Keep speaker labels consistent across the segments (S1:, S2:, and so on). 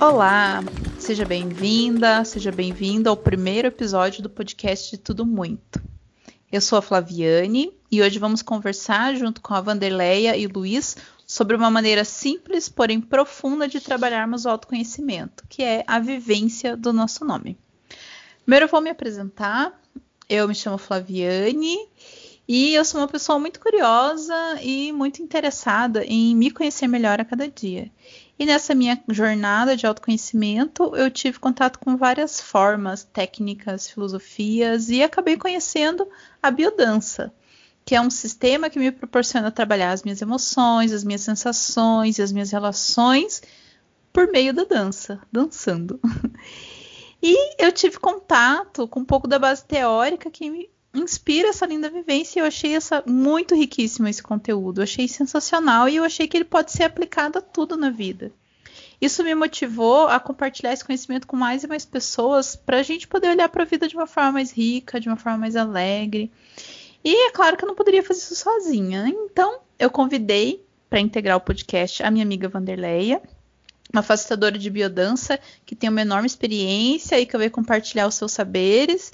S1: Olá, seja bem-vinda, seja bem-vindo ao primeiro episódio do podcast de Tudo Muito. Eu sou a Flaviane e hoje vamos conversar junto com a Vanderleia e o Luiz sobre uma maneira simples, porém profunda de trabalharmos o autoconhecimento, que é a vivência do nosso nome. Primeiro eu vou me apresentar. Eu me chamo Flaviane e eu sou uma pessoa muito curiosa e muito interessada em me conhecer melhor a cada dia. E nessa minha jornada de autoconhecimento, eu tive contato com várias formas, técnicas, filosofias e acabei conhecendo a biodança, que é um sistema que me proporciona trabalhar as minhas emoções, as minhas sensações e as minhas relações por meio da dança, dançando. E eu tive contato com um pouco da base teórica que inspira essa linda vivência. E eu achei essa muito riquíssimo esse conteúdo. Eu achei sensacional e eu achei que ele pode ser aplicado a tudo na vida. Isso me motivou a compartilhar esse conhecimento com mais e mais pessoas para a gente poder olhar para a vida de uma forma mais rica, de uma forma mais alegre. E é claro que eu não poderia fazer isso sozinha. Então, eu convidei para integrar o podcast a minha amiga Vanderleia, uma facilitadora de biodança que tem uma enorme experiência e que vai compartilhar os seus saberes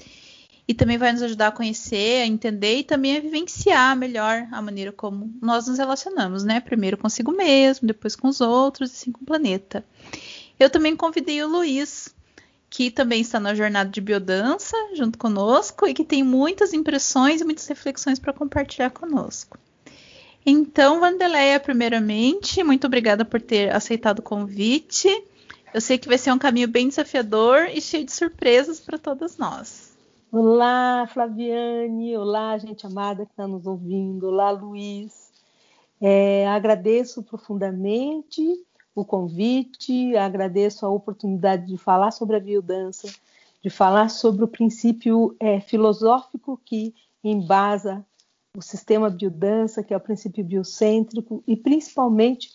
S1: e também vai nos ajudar a conhecer, a entender e também a vivenciar melhor a maneira como nós nos relacionamos, né? Primeiro consigo mesmo, depois com os outros e assim com o planeta. Eu também convidei o Luiz, que também está na jornada de biodança junto conosco e que tem muitas impressões e muitas reflexões para compartilhar conosco. Então, Vandeleia, primeiramente, muito obrigada por ter aceitado o convite. Eu sei que vai ser um caminho bem desafiador e cheio de surpresas para todas nós.
S2: Olá, Flaviane. Olá, gente amada que está nos ouvindo. Olá, Luiz. É, agradeço profundamente o convite, agradeço a oportunidade de falar sobre a biodança, de falar sobre o princípio é, filosófico que embasa o sistema biodança, que é o princípio biocêntrico, e principalmente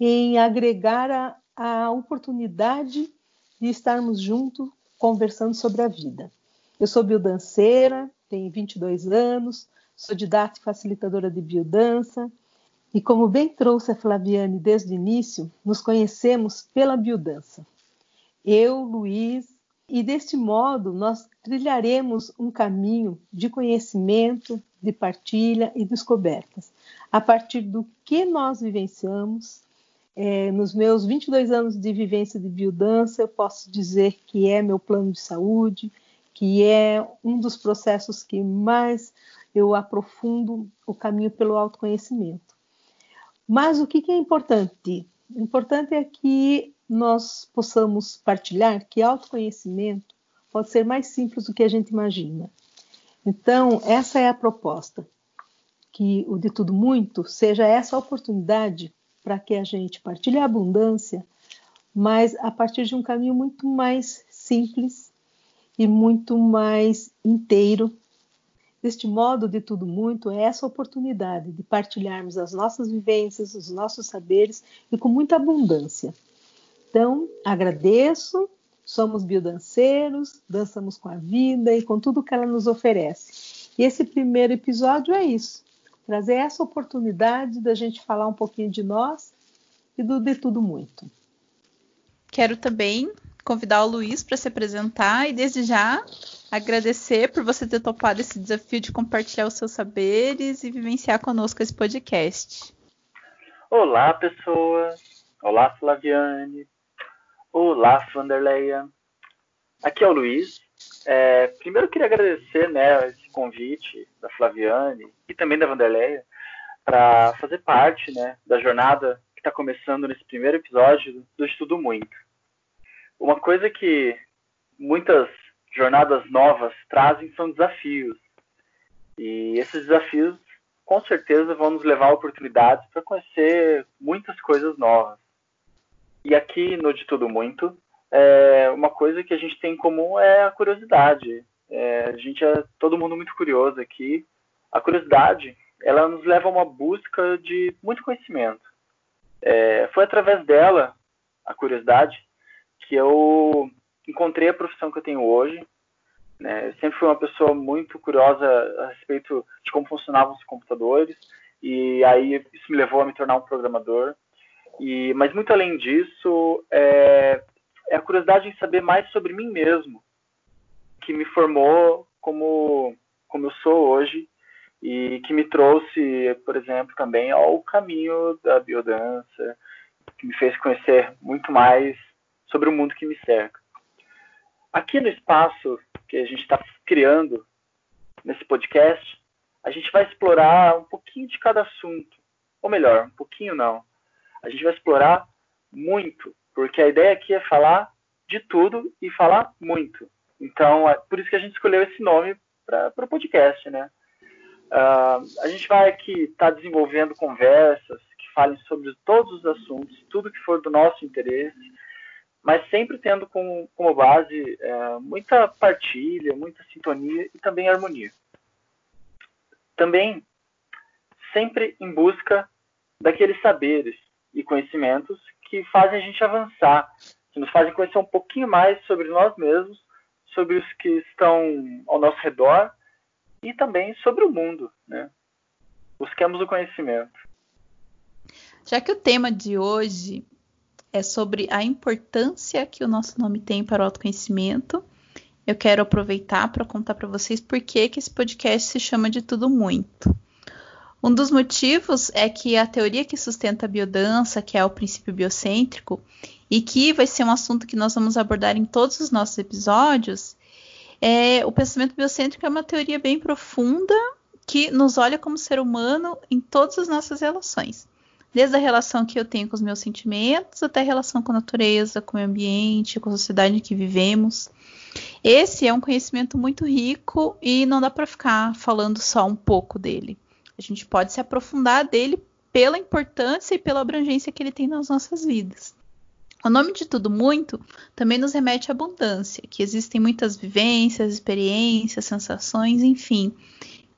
S2: em agregar a, a oportunidade de estarmos juntos conversando sobre a vida. Eu sou biodanceira, tenho 22 anos, sou didata e facilitadora de biodança. E como bem trouxe a Flaviane desde o início, nos conhecemos pela biodança. Eu, Luiz, e deste modo nós trilharemos um caminho de conhecimento, de partilha e descobertas, a partir do que nós vivenciamos. É, nos meus 22 anos de vivência de biodança, eu posso dizer que é meu plano de saúde, que é um dos processos que mais eu aprofundo o caminho pelo autoconhecimento. Mas o que é importante? O importante é que nós possamos partilhar que autoconhecimento pode ser mais simples do que a gente imagina. Então, essa é a proposta, que o de tudo muito seja essa oportunidade para que a gente partilhe a abundância, mas a partir de um caminho muito mais simples e muito mais inteiro. Deste modo, de tudo muito, é essa oportunidade de partilharmos as nossas vivências, os nossos saberes e com muita abundância. Então, agradeço, somos biodanceiros, dançamos com a vida e com tudo que ela nos oferece. E esse primeiro episódio é isso, trazer essa oportunidade da gente falar um pouquinho de nós e do de tudo muito.
S1: Quero também convidar o Luiz para se apresentar e desde já agradecer por você ter topado esse desafio de compartilhar os seus saberes e vivenciar conosco esse podcast.
S3: Olá, pessoas. Olá, Flaviane. Olá, Vanderleia. Aqui é o Luiz. É, primeiro eu queria agradecer né, esse convite da Flaviane e também da Vanderleia para fazer parte né, da jornada que está começando nesse primeiro episódio do Estudo Muito. Uma coisa que muitas jornadas novas trazem são desafios. E esses desafios, com certeza, vão nos levar a oportunidades para conhecer muitas coisas novas. E aqui no De Tudo Muito, é, uma coisa que a gente tem em comum é a curiosidade. É, a gente é todo mundo muito curioso aqui. A curiosidade, ela nos leva a uma busca de muito conhecimento. É, foi através dela, a curiosidade, que eu encontrei a profissão que eu tenho hoje. Né? Eu sempre fui uma pessoa muito curiosa a respeito de como funcionavam os computadores e aí isso me levou a me tornar um programador. E, mas muito além disso, é, é a curiosidade em saber mais sobre mim mesmo, que me formou como, como eu sou hoje e que me trouxe, por exemplo, também ao caminho da biodança, que me fez conhecer muito mais sobre o mundo que me cerca. Aqui no espaço que a gente está criando nesse podcast, a gente vai explorar um pouquinho de cada assunto, ou melhor, um pouquinho não. A gente vai explorar muito, porque a ideia aqui é falar de tudo e falar muito. Então, é por isso que a gente escolheu esse nome para o podcast, né? Uh, a gente vai aqui estar tá desenvolvendo conversas que falem sobre todos os assuntos, tudo que for do nosso interesse, mas sempre tendo como, como base é, muita partilha, muita sintonia e também harmonia. Também sempre em busca daqueles saberes e conhecimentos que fazem a gente avançar, que nos fazem conhecer um pouquinho mais sobre nós mesmos, sobre os que estão ao nosso redor e também sobre o mundo, né? Busquemos o conhecimento.
S1: Já que o tema de hoje é sobre a importância que o nosso nome tem para o autoconhecimento, eu quero aproveitar para contar para vocês por que, que esse podcast se chama de Tudo Muito. Um dos motivos é que a teoria que sustenta a biodança, que é o princípio biocêntrico, e que vai ser um assunto que nós vamos abordar em todos os nossos episódios, é, o pensamento biocêntrico é uma teoria bem profunda que nos olha como ser humano em todas as nossas relações. Desde a relação que eu tenho com os meus sentimentos, até a relação com a natureza, com o ambiente, com a sociedade em que vivemos. Esse é um conhecimento muito rico e não dá para ficar falando só um pouco dele. A gente pode se aprofundar dele pela importância e pela abrangência que ele tem nas nossas vidas. O nome de tudo muito também nos remete à abundância, que existem muitas vivências, experiências, sensações, enfim.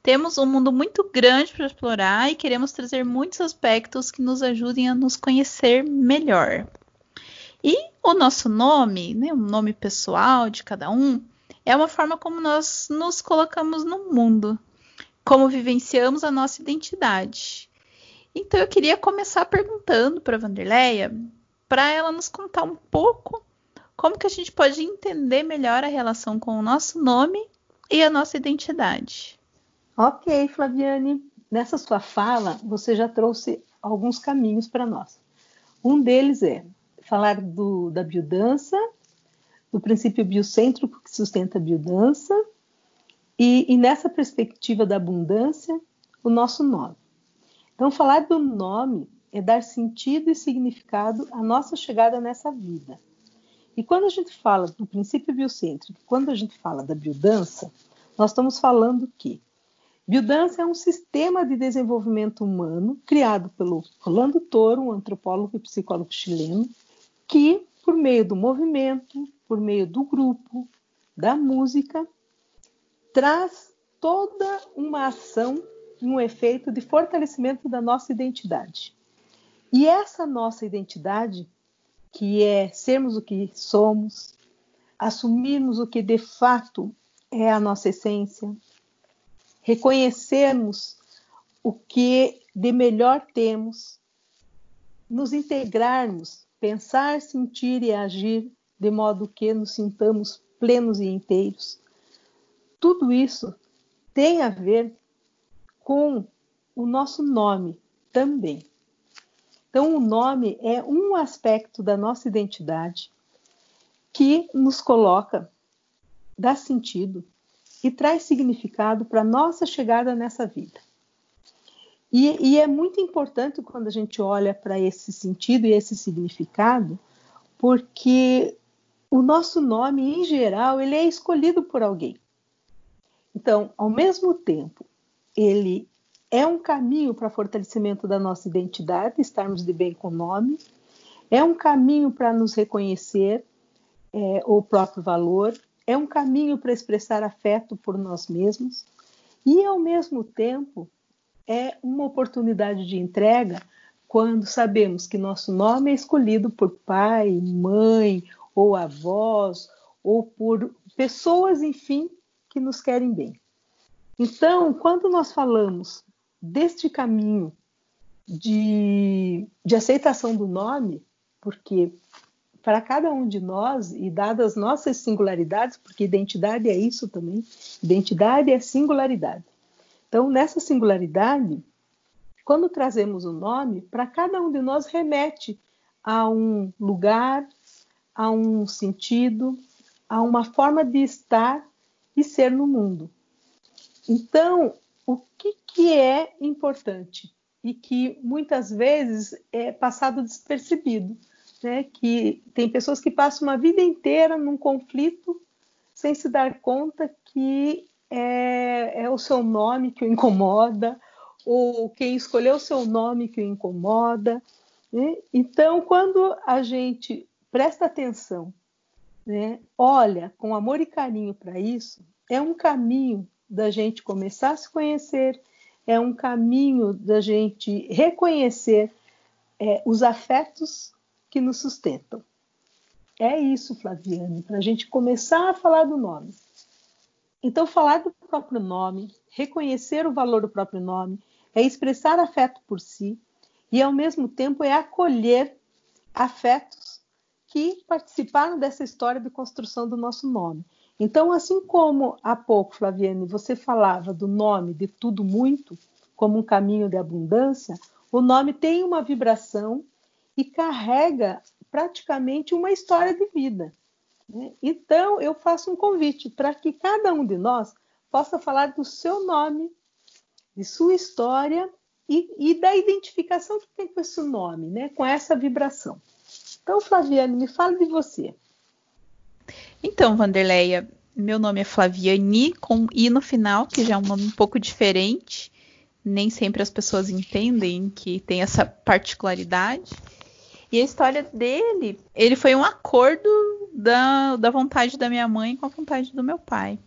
S1: Temos um mundo muito grande para explorar e queremos trazer muitos aspectos que nos ajudem a nos conhecer melhor. E o nosso nome, né, o nome pessoal de cada um, é uma forma como nós nos colocamos no mundo, como vivenciamos a nossa identidade. Então eu queria começar perguntando para a Vanderleia para ela nos contar um pouco como que a gente pode entender melhor a relação com o nosso nome e a nossa identidade.
S2: Ok, Flaviane. Nessa sua fala, você já trouxe alguns caminhos para nós. Um deles é falar do, da biodança, do princípio biocêntrico que sustenta a biodança, e, e nessa perspectiva da abundância, o nosso nome. Então, falar do nome é dar sentido e significado à nossa chegada nessa vida. E quando a gente fala do princípio biocêntrico, quando a gente fala da biodança, nós estamos falando que biodança é um sistema de desenvolvimento humano criado pelo Rolando Toro, um antropólogo e psicólogo chileno, que, por meio do movimento, por meio do grupo, da música, traz toda uma ação e um efeito de fortalecimento da nossa identidade. E essa nossa identidade, que é sermos o que somos, assumirmos o que de fato é a nossa essência, reconhecermos o que de melhor temos, nos integrarmos, pensar, sentir e agir de modo que nos sintamos plenos e inteiros. Tudo isso tem a ver com o nosso nome também. Então, o nome é um aspecto da nossa identidade que nos coloca, dá sentido e traz significado para nossa chegada nessa vida. E, e, é muito importante quando a gente olha para esse sentido e esse significado, porque o nosso nome, em geral, ele é escolhido por alguém. Então, ao mesmo tempo, ele é um caminho para fortalecimento da nossa identidade, estarmos de bem com o nome, é um caminho para nos reconhecer é, o próprio valor, é um caminho para expressar afeto por nós mesmos e, ao mesmo tempo, é uma oportunidade de entrega quando sabemos que nosso nome é escolhido por pai, mãe ou avós ou por pessoas, enfim, que nos querem bem. Então, quando nós falamos deste caminho de, de aceitação do nome, porque para cada um de nós, e dadas as nossas singularidades, porque identidade é isso também, identidade é singularidade. Então, nessa singularidade, quando trazemos o um nome, para cada um de nós remete a um lugar, a um sentido, a uma forma de estar e ser no mundo. Então, o que, que é importante e que muitas vezes é passado despercebido, né? Que tem pessoas que passam uma vida inteira num conflito sem se dar conta que é, é o seu nome que o incomoda ou quem escolheu o seu nome que o incomoda. Né? Então, quando a gente presta atenção, né, olha com amor e carinho para isso, é um caminho da gente começar a se conhecer, é um caminho da gente reconhecer é, os afetos que nos sustentam. É isso, Flaviane, para a gente começar a falar do nome. Então, falar do próprio nome, reconhecer o valor do próprio nome, é expressar afeto por si e, ao mesmo tempo, é acolher afetos que participaram dessa história de construção do nosso nome. Então, assim como há pouco, Flaviane, você falava do nome de tudo muito como um caminho de abundância, o nome tem uma vibração e carrega praticamente uma história de vida. Né? Então, eu faço um convite para que cada um de nós possa falar do seu nome, de sua história e, e da identificação que tem com esse nome, né? com essa vibração. Então, Flaviane, me fale de você.
S1: Então, Vanderleia, meu nome é Flaviani, com I no final, que já é um nome um pouco diferente. Nem sempre as pessoas entendem que tem essa particularidade. E a história dele, ele foi um acordo da, da vontade da minha mãe com a vontade do meu pai.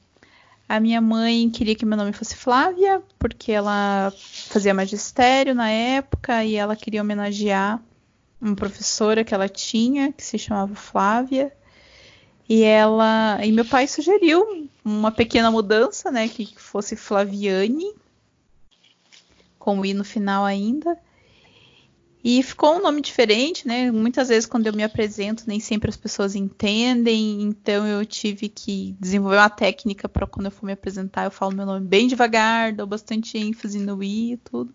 S1: A minha mãe queria que meu nome fosse Flávia, porque ela fazia magistério na época e ela queria homenagear uma professora que ela tinha, que se chamava Flávia. E ela, e meu pai sugeriu uma pequena mudança, né, que fosse Flaviane, com o i no final ainda. E ficou um nome diferente, né? Muitas vezes quando eu me apresento, nem sempre as pessoas entendem, então eu tive que desenvolver uma técnica para quando eu for me apresentar, eu falo meu nome bem devagar, dou bastante ênfase no i e tudo.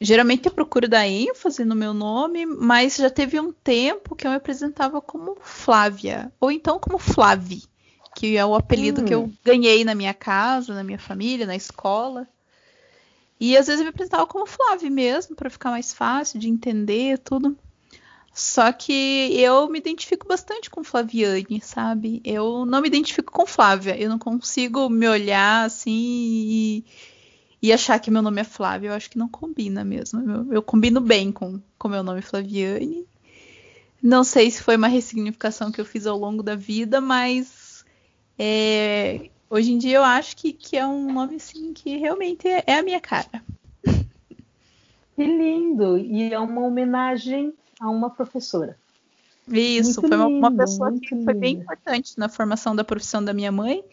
S1: Geralmente eu procuro dar ênfase no meu nome, mas já teve um tempo que eu me apresentava como Flávia, ou então como Flavi, que é o apelido hum. que eu hum. ganhei na minha casa, na minha família, na escola. E às vezes eu me apresentava como Flávia mesmo, para ficar mais fácil de entender tudo. Só que eu me identifico bastante com Flaviane, sabe? Eu não me identifico com Flávia. Eu não consigo me olhar assim e e achar que meu nome é Flávia, eu acho que não combina mesmo. Eu, eu combino bem com o meu nome Flaviane. Não sei se foi uma ressignificação que eu fiz ao longo da vida, mas é, hoje em dia eu acho que, que é um nome assim que realmente é, é a minha cara.
S2: Que lindo! E é uma homenagem a uma professora.
S1: Isso, muito foi uma, uma pessoa que lindo. foi bem importante na formação da profissão da minha mãe.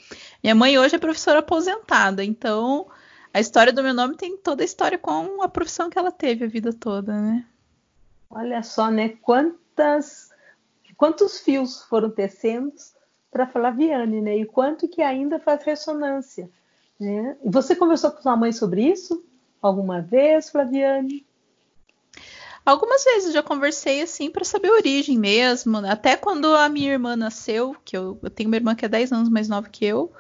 S1: Minha mãe hoje é professora aposentada, então a história do meu nome tem toda a história com a profissão que ela teve a vida toda, né?
S2: Olha só, né? Quantas, quantos fios foram tecendo para Flaviane, né? E quanto que ainda faz ressonância, né? E você conversou com sua mãe sobre isso alguma vez, Flaviane?
S1: Algumas vezes já conversei assim para saber a origem mesmo. Né? Até quando a minha irmã nasceu, que eu, eu tenho uma irmã que é 10 anos mais nova que eu,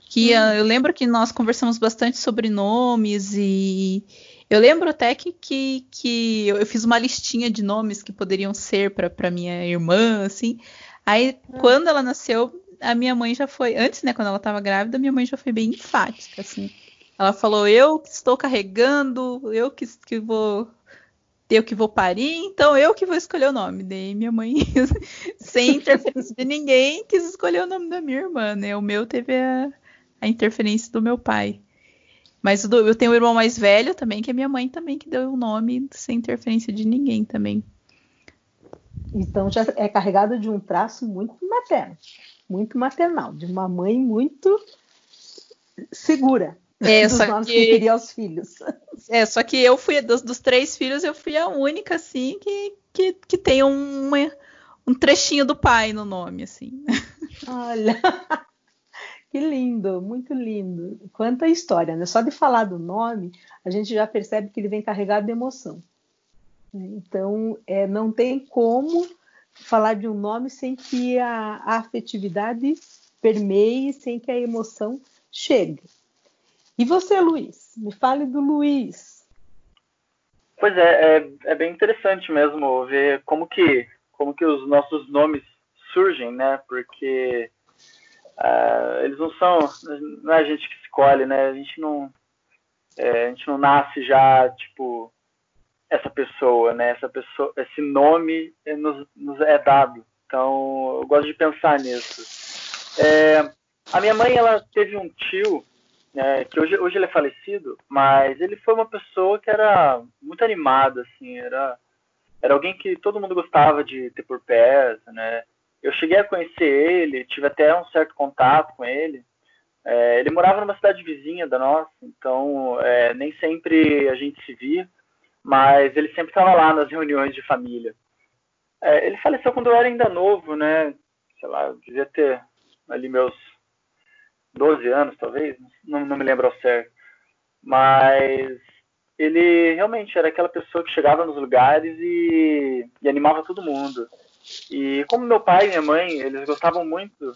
S1: que hum. eu lembro que nós conversamos bastante sobre nomes e eu lembro até que, que, que eu fiz uma listinha de nomes que poderiam ser para minha irmã, assim. Aí, hum. quando ela nasceu, a minha mãe já foi, antes, né, quando ela estava grávida, minha mãe já foi bem enfática, assim. Ela falou: "Eu que estou carregando, eu que, que vou eu que vou parir, então eu que vou escolher o nome. Daí minha mãe, sem interferência de ninguém, quis escolher o nome da minha irmã, né? O meu teve a, a interferência do meu pai. Mas eu tenho um irmão mais velho também, que é minha mãe também, que deu o nome sem interferência de ninguém também.
S2: Então já é carregado de um traço muito materno, muito maternal, de uma mãe muito segura
S1: é, dos nomes que, que
S2: queria aos filhos.
S1: É, só que eu fui, dos, dos, três filhos, eu fui a única, assim, que, que, que tem uma, um trechinho do pai no nome, assim.
S2: Olha, que lindo, muito lindo. Quanta história, né? Só de falar do nome, a gente já percebe que ele vem carregado de emoção. Então, é, não tem como falar de um nome sem que a, a afetividade permeie, sem que a emoção chegue. E você, Luiz? Me fale do Luiz.
S3: Pois é, é, é, bem interessante mesmo ver como que, como que os nossos nomes surgem, né? Porque uh, eles não são, não é a gente que escolhe, né? A gente não, é, a gente não nasce já tipo essa pessoa, né? Essa pessoa, esse nome nos, nos é dado. Então, eu gosto de pensar nisso. É, a minha mãe, ela teve um tio, né, que hoje, hoje ele é falecido, mas ele foi uma pessoa que era muito animada, assim, era, era alguém que todo mundo gostava de ter por perto, né? Eu cheguei a conhecer ele, tive até um certo contato com ele. É, ele morava numa cidade vizinha da nossa, então é, nem sempre a gente se via, mas ele sempre estava lá nas reuniões de família. É, ele faleceu quando eu era ainda novo, né? Sei lá, eu devia ter ali meus 12 anos, talvez, não, não me lembro ao certo. Mas ele realmente era aquela pessoa que chegava nos lugares e, e, animava todo mundo. E como meu pai e minha mãe, eles gostavam muito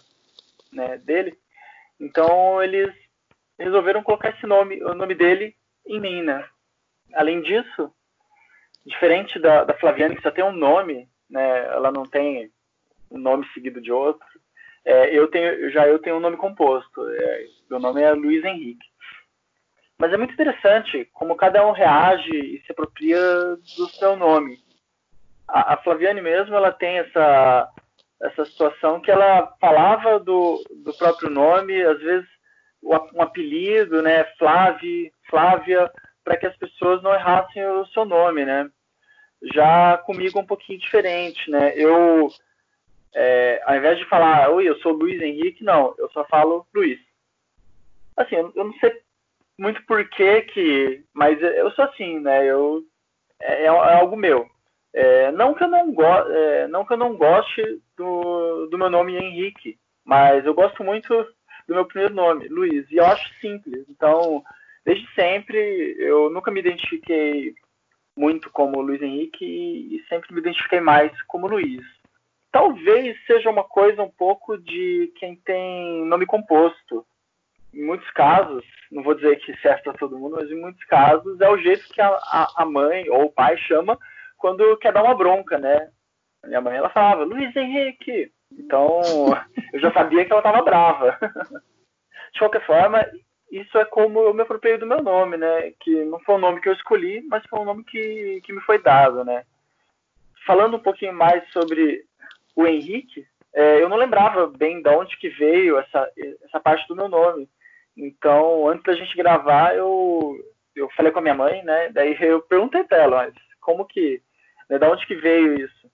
S3: né, dele, então eles resolveram colocar esse nome, o nome dele em mim, né? Além disso, diferente da, da Flaviane, que só tem um nome, né? Ela não tem um nome seguido de outro. É, eu tenho, já eu tenho um nome composto. É, meu nome é Luiz Henrique. Mas é muito interessante como cada um reage e se apropria do seu nome. A, a Flaviane mesmo, ela tem essa essa situação que ela falava do, do próprio nome, às vezes um apelido, né, Flávia, para que as pessoas não errassem o seu nome, né? Já comigo um pouquinho diferente, né? Eu, é, ao invés de falar, oi, eu sou Luiz Henrique, não, eu só falo Luiz. Assim, eu, não sei muito porquê que, mas eu sou assim, né? Eu é, é algo meu. É, não que eu não go é, não que eu não goste do, do meu nome Henrique, mas eu gosto muito do meu primeiro nome, Luiz, e eu acho simples. Então, desde sempre, eu nunca me identifiquei muito como Luiz Henrique e, sempre me identifiquei mais como Luiz. Talvez seja uma coisa um pouco de quem tem nome composto. Em muitos casos, não vou dizer que serve para todo mundo, mas em muitos casos é o jeito que a, a, mãe ou o pai chama quando quer dar uma bronca, né? Minha mãe ela falava, Luiz Henrique. Então, eu já sabia que ela estava brava. De qualquer forma, isso é como eu me apropriei do meu nome, né? Que não foi um nome que eu escolhi, mas foi um nome que, que me foi dado, né? Falando um pouquinho mais sobre o Henrique, é, eu não lembrava bem de onde que veio essa, essa parte do meu nome. Então, antes da gente gravar, eu, eu falei com a minha mãe, né? Daí eu perguntei pra ela, mas como que, né, da onde que veio isso?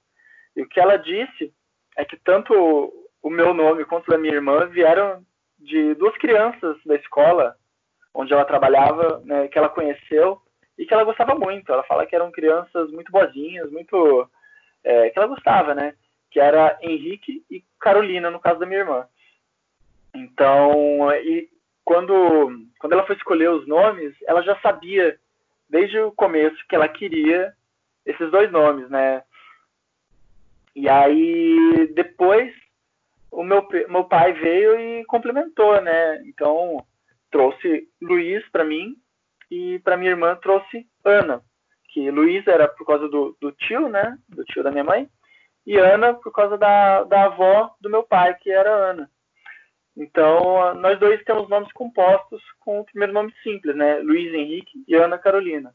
S3: E o que ela disse é que tanto o meu nome quanto da minha irmã vieram de duas crianças da escola onde ela trabalhava, né, que ela conheceu e que ela gostava muito. Ela fala que eram crianças muito boazinhas, muito é, que ela gostava, né? Que era Henrique e Carolina, no caso da minha irmã. Então, e quando quando ela foi escolher os nomes, ela já sabia desde o começo que ela queria esses dois nomes, né? E aí depois o meu, meu pai veio e complementou, né? Então, trouxe Luiz para mim e para minha irmã trouxe Ana, que Luiz era por causa do, do, tio, né? Do tio da minha mãe, e Ana por causa da, da avó do meu pai, que era Ana. Então, nós dois temos nomes compostos com o primeiro nome simples, né? Luiz Henrique e Ana Carolina.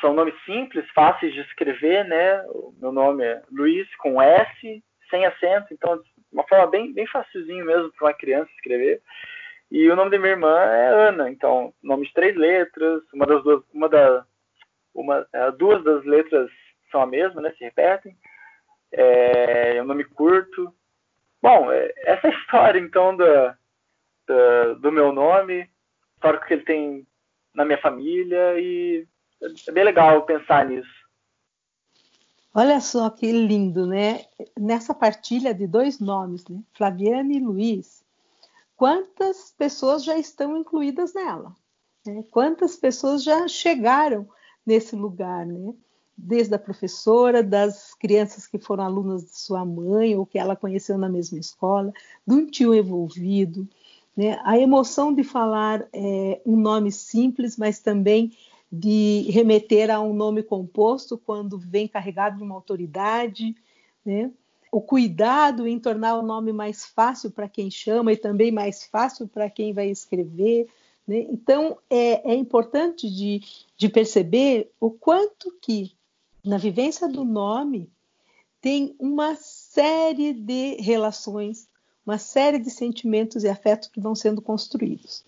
S3: São nomes simples, fáceis de escrever, né? O meu nome é Luiz com S, sem acento, então uma forma bem, bem facilzinho mesmo para uma criança escrever. E o nome da minha irmã é Ana, então nome de três letras, uma das duas, uma da, uma, é, duas das letras são a mesma, né? Se repetem. É, é um nome curto. Bom, é, essa é a história então da, da, do meu nome, histórico que ele tem na minha família e é bem legal pensar nisso.
S2: Olha só que lindo, né? Nessa partilha de dois nomes, né? Flaviane e Luiz, quantas pessoas já estão incluídas nela? Né? Quantas pessoas já chegaram nesse lugar, né? Desde a professora, das crianças que foram alunas de sua mãe ou que ela conheceu na mesma escola, de um tio envolvido, né? A emoção de falar é, um nome simples, mas também de remeter a um nome composto quando vem carregado de uma autoridade, né? o cuidado em tornar o nome mais fácil para quem chama e também mais fácil para quem vai escrever. Né? Então, é, é importante de, de perceber o quanto que, na vivência do nome, tem uma série de relações, uma série de sentimentos e afetos que vão sendo construídos.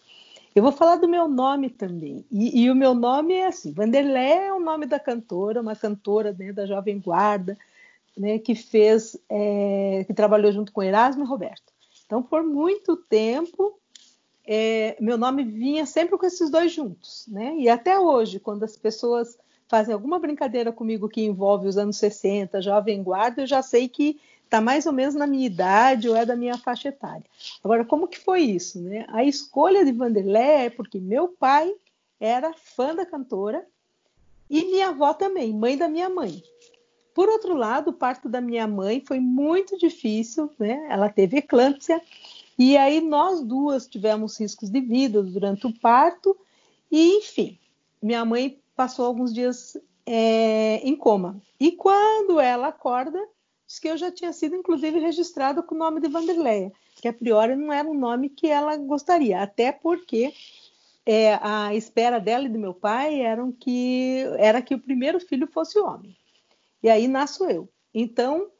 S2: Eu vou falar do meu nome também. E, e o meu nome é assim: Vanderlé é o nome da cantora, uma cantora né, da Jovem Guarda, né, que fez, é, que trabalhou junto com Erasmo e Roberto. Então, por muito tempo, é, meu nome vinha sempre com esses dois juntos, né? E até hoje, quando as pessoas fazem alguma brincadeira comigo que envolve os anos 60, Jovem Guarda, eu já sei que está mais ou menos na minha idade ou é da minha faixa etária. Agora, como que foi isso? Né? A escolha de Vanderlé é porque meu pai era fã da cantora e minha avó também, mãe da minha mãe. Por outro lado, o parto da minha mãe foi muito difícil, né? Ela teve eclâmpsia e aí nós duas tivemos riscos de vida durante o parto e, enfim, minha mãe passou alguns dias é, em coma. E quando ela acorda, diz que eu já tinha sido, inclusive, registrado com o nome de Vanderleia, que a priori não era um nome que ela gostaria, até porque é, a espera dela e do meu pai eram que era que o primeiro filho fosse homem. E aí nasço eu. Então,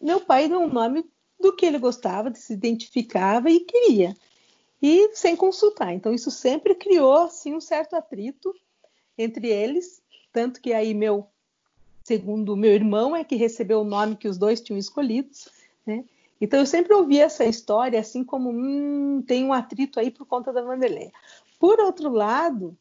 S2: meu pai deu um nome do que ele gostava, se identificava e queria. E sem consultar. Então, isso sempre criou assim, um certo atrito entre eles, tanto que aí meu segundo meu irmão, é que recebeu o nome que os dois tinham escolhido. Né? Então eu sempre ouvi essa história assim como hum, tem um atrito aí por conta da Vanderleia. Por outro lado,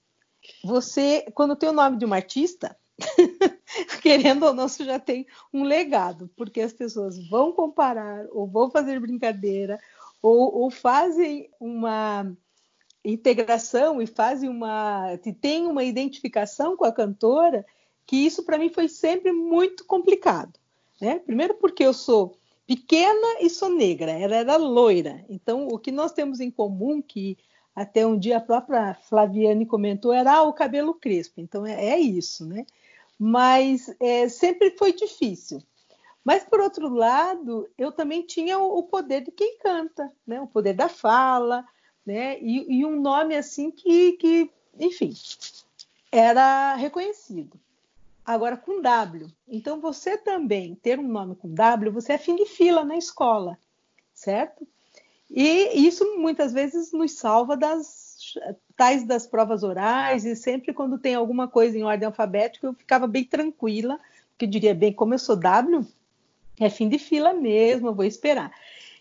S2: você, quando tem o nome de uma artista, querendo ou não, você já tem um legado, porque as pessoas vão comparar, ou vão fazer brincadeira, ou, ou fazem uma integração e fazem uma. tem uma identificação com a cantora que isso para mim foi sempre muito complicado. Né? Primeiro porque eu sou pequena e sou negra, ela era loira. Então, o que nós temos em comum, que até um dia a própria Flaviane comentou, era ah, o cabelo crespo. Então, é, é isso, né? Mas é, sempre foi difícil. Mas, por outro lado, eu também tinha o, poder de quem canta, né? o poder da fala, né? e, e um nome assim que, que, enfim, era reconhecido. Agora com W. Então você também ter um nome com W, você é fim de fila na escola, certo? E isso muitas vezes nos salva das tais das provas orais e sempre quando tem alguma coisa em ordem alfabética eu ficava bem tranquila, porque eu diria bem, como eu sou W, é fim de fila mesmo, eu vou esperar.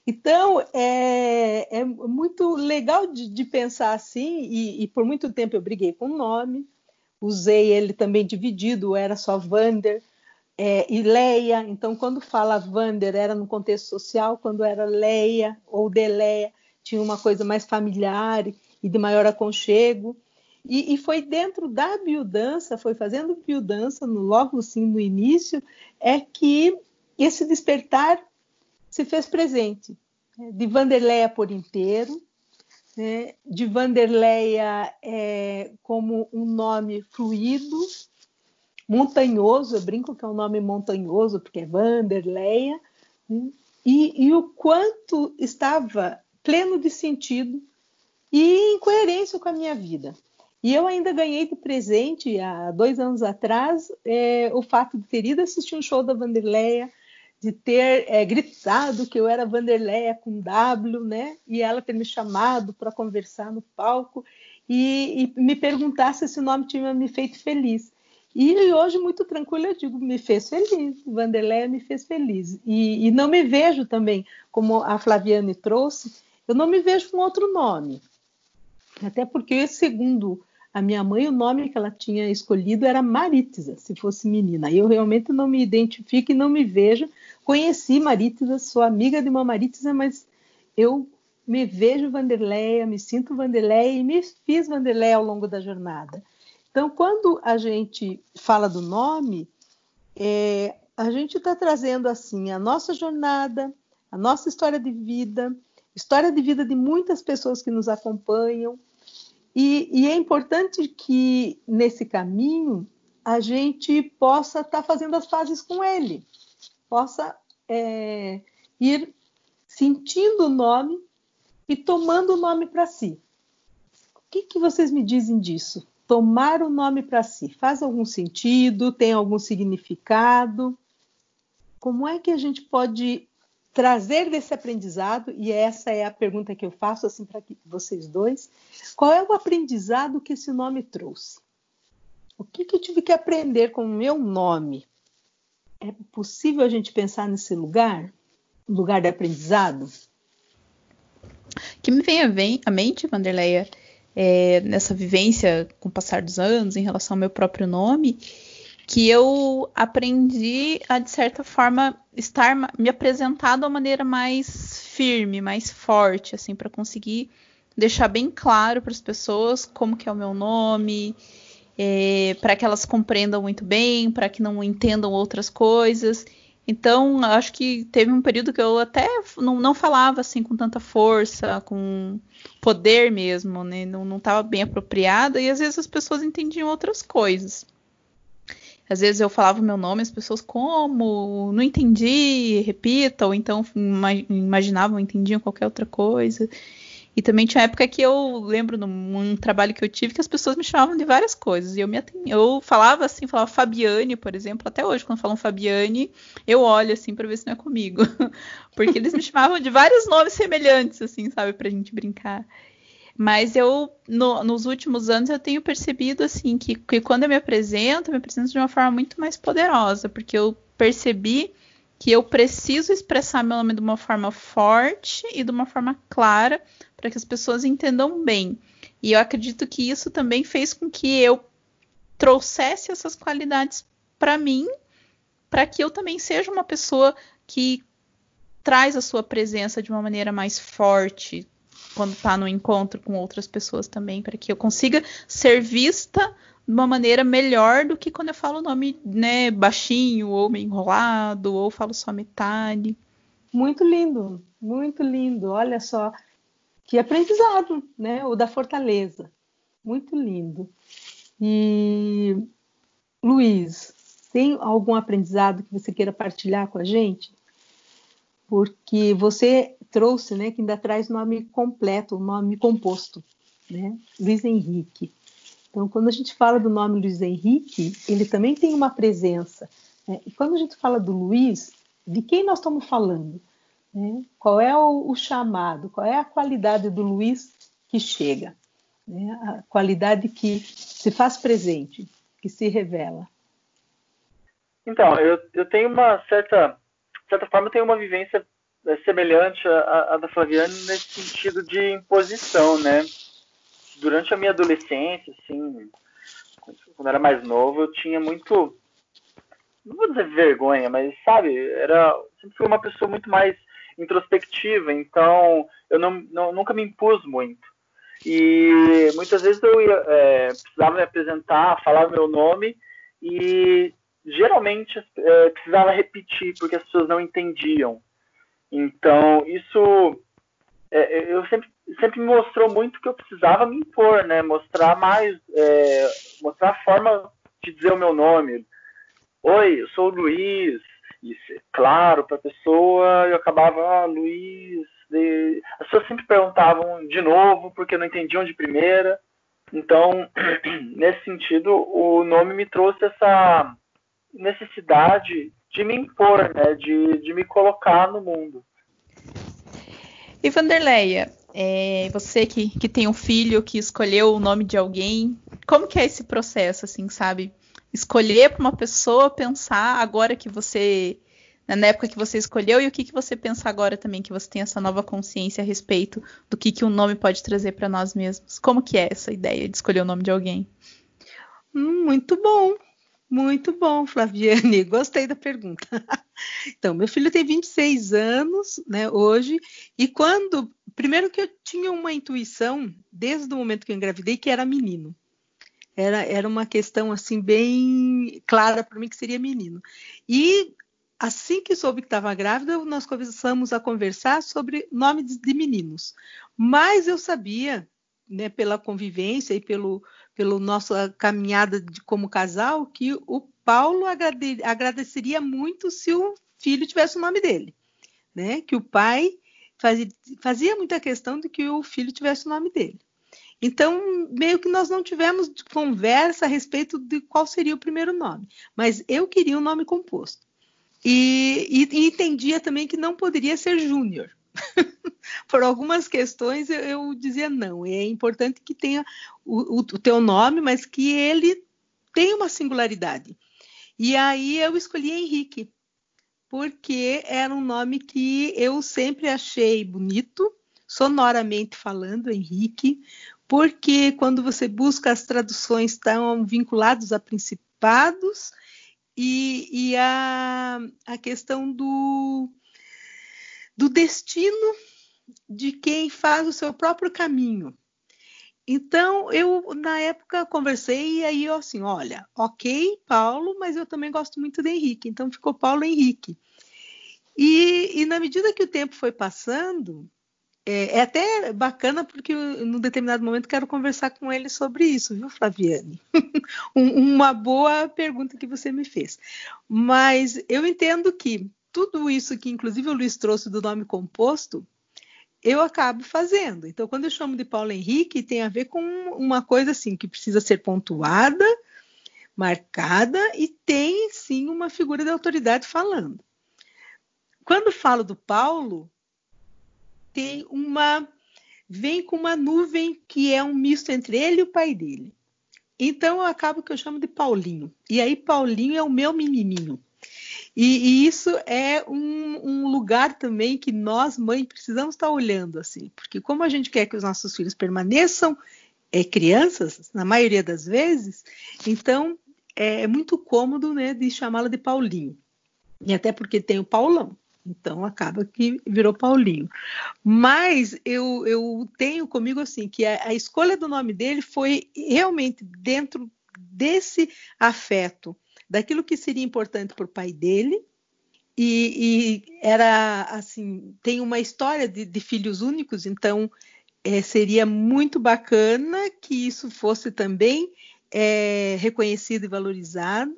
S2: Então, é, é muito legal de, de pensar assim, e, e, por muito tempo eu briguei com o nome, usei ele também dividido, era só Vander é, e Leia. Então, quando fala Vander, era no contexto social, quando era Leia ou Deleia, tinha uma coisa mais familiar e de maior aconchego. E, e foi dentro da biodança, foi fazendo biodança, no, logo assim no início, é que esse despertar se fez presente. Né, de Vanderleia por inteiro, né, de Vanderleia é, como um nome fluido, montanhoso, eu brinco que é um nome montanhoso, porque é Vanderleia, né, e, e o quanto estava pleno de sentido e em coerência com a minha vida. E eu ainda ganhei de presente, há dois anos atrás, é, o fato de ter ido assistir um show da Vanderleia, de ter é, gritado que eu era Vanderleia com W, né? E ela ter me chamado para conversar no palco e, e, me perguntar se esse nome tinha me feito feliz. E hoje, muito tranquilo, eu digo, me fez feliz, Vanderleia me fez feliz. E, e não me vejo também, como a Flaviane trouxe, eu não me vejo com outro nome. Até porque, segundo a minha mãe, o nome que ela tinha escolhido era Maritza, se fosse menina. Eu realmente não me identifico e não me vejo. Conheci Maritza, sou amiga de uma Maritza, mas eu me vejo Vanderleia, me sinto Vanderleia e me fiz Vanderleia ao longo da jornada. Então, quando a gente fala do nome, é, a gente está trazendo assim a nossa jornada, a nossa história de vida, história de vida de muitas pessoas que nos acompanham, e, e é importante que nesse caminho a gente possa estar tá fazendo as fases com ele, possa é, ir sentindo o nome e tomando o nome para si. O que, que vocês me dizem disso? Tomar o nome para si faz algum sentido? Tem algum significado? Como é que a gente pode trazer desse aprendizado, e essa é a pergunta que eu faço assim para vocês dois, qual é o aprendizado que esse nome trouxe? O que, que eu tive que aprender com o meu nome? É possível a gente pensar nesse lugar, lugar de aprendizado?
S1: que me vem à mente, Vanderleia, é, nessa vivência com o passar dos anos em relação ao meu próprio nome, que eu aprendi a, de certa forma, estar me apresentar de uma maneira mais firme, mais forte, assim, para conseguir deixar bem claro para as pessoas como que é o meu nome, é, para que elas compreendam muito bem, para que não entendam outras coisas. Então, acho que teve um período que eu até não, não falava assim com tanta força, com poder mesmo, né? Não estava bem apropriada, e às vezes as pessoas entendiam outras coisas. Às vezes eu falava o meu nome, as pessoas, como? Não entendi, repita, ou então imaginavam, entendiam qualquer outra coisa. E também tinha época que eu lembro num trabalho que eu tive que as pessoas me chamavam de várias coisas. E eu me eu falava assim, falava Fabiane, por exemplo, até hoje, quando falam Fabiane, eu olho assim para ver se não é comigo. Porque eles me chamavam de vários nomes semelhantes, assim, sabe, pra gente brincar. Mas eu, no, nos últimos anos, eu tenho percebido, assim, que, que quando eu me apresento, eu me apresento de uma forma muito mais poderosa, porque eu percebi que eu preciso expressar meu nome de uma forma forte e de uma forma clara para que as pessoas entendam bem. E eu acredito que isso também fez com que eu trouxesse essas qualidades para mim, para que eu também seja uma pessoa que traz a sua presença de uma maneira mais forte, quando está no encontro com outras pessoas também, para que eu consiga ser vista de uma maneira melhor do que quando eu falo o nome né, baixinho, ou meio enrolado, ou falo só metade.
S2: Muito lindo, muito lindo. Olha só que aprendizado, né? O da fortaleza. Muito lindo. E Luiz, tem algum aprendizado que você queira partilhar com a gente? Porque você trouxe, né, que ainda traz nome completo, nome composto, né? Luiz Henrique. Então, quando a gente fala do nome Luiz Henrique, ele também tem uma presença. Né? E quando a gente fala do Luiz, de quem nós estamos falando? Né? Qual é o, o, chamado? Qual é a qualidade do Luiz que chega? Né? A qualidade que se faz presente, que se revela.
S3: Então, eu, eu tenho uma certa, de certa forma, eu tenho uma vivência é semelhante à, da Flaviane nesse sentido de imposição, né? Durante a minha adolescência, assim, quando era mais novo, eu tinha muito, não vou dizer vergonha, mas sabe, era sempre fui uma pessoa muito mais introspectiva, então eu não, não nunca me impus muito. E muitas vezes eu ia, é, precisava me apresentar, falar meu nome e geralmente é, precisava repetir porque as pessoas não entendiam. Então, isso é, eu sempre, sempre me mostrou muito que eu precisava me impor, né? Mostrar mais, é, mostrar a forma de dizer o meu nome. Oi, eu sou o Luiz. Isso, claro, para a pessoa, eu acabava, ah, Luiz. De... As pessoas sempre perguntavam de novo, porque não entendiam de primeira. Então, nesse sentido, o nome me trouxe essa necessidade de me impor, né? De, de me colocar no mundo.
S1: E Vanderleia, é, você que, que tem um filho que escolheu o nome de alguém, como que é esse processo, assim, sabe? Escolher para uma pessoa pensar agora que você né, na época que você escolheu e o que, que você pensa agora também que você tem essa nova consciência a respeito do que, que um nome pode trazer para nós mesmos. Como que é essa ideia de escolher o nome de alguém?
S2: Hum, muito bom, muito bom, Flaviane. Gostei da pergunta. então, meu filho tem 26 anos, né, hoje, e quando. Primeiro que eu tinha uma intuição, desde o momento que eu engravidei, que era menino. Era, era uma questão assim bem clara para mim que seria menino. E assim que soube que estava grávida, nós começamos a conversar sobre nomes de meninos. Mas eu sabia, né, pela convivência e pelo, pelo nossa caminhada de, como casal, que o Paulo agrade, agradeceria muito se o filho tivesse o nome dele, né? Que o pai fazia, fazia muita questão de que o filho tivesse o nome dele. Então, meio que nós não tivemos conversa a respeito de qual seria o primeiro nome, mas eu queria um nome composto. E, e, e entendia também que não poderia ser Júnior. Por algumas questões eu, eu, dizia não. É importante que tenha o, o, o teu nome, mas que ele tenha uma singularidade. E aí eu escolhi Henrique, porque era um nome que eu sempre achei bonito, sonoramente falando, Henrique, porque quando você busca as traduções estão vinculados a principados e, e a, a questão do, do destino de quem faz o seu próprio caminho. Então, eu, na época, conversei e aí eu assim, olha, ok, Paulo, mas eu também gosto muito de Henrique, então ficou Paulo Henrique. E, e na medida que o tempo foi passando, é, é, até bacana porque num determinado momento quero conversar com ele sobre isso, viu, Flaviane? uma boa pergunta que você me fez. Mas eu entendo que tudo isso que inclusive o Luiz trouxe do nome composto, eu acabo fazendo. Então, quando eu chamo de Paulo Henrique, tem a ver com uma coisa assim que precisa ser pontuada, marcada e tem sim uma figura de autoridade falando. Quando falo do Paulo, tem uma vem com uma nuvem que é um misto entre ele e o pai dele. Então eu acabo que eu chamo de Paulinho. E aí Paulinho é o meu menininho. E, e isso é um, um, lugar também que nós, mãe, precisamos estar olhando assim, porque como a gente quer que os nossos filhos permaneçam é, crianças, na maioria das vezes, então é, é muito cômodo né, de chamá-la de Paulinho. E até porque tem o Paulão. Então acaba que virou Paulinho. Mas eu, eu tenho comigo assim que a, a escolha do nome dele foi realmente dentro desse afeto, daquilo que seria importante para o pai dele. E, e, era assim, tem uma história de, de filhos únicos, então é, seria muito bacana que isso fosse também é, reconhecido e valorizado.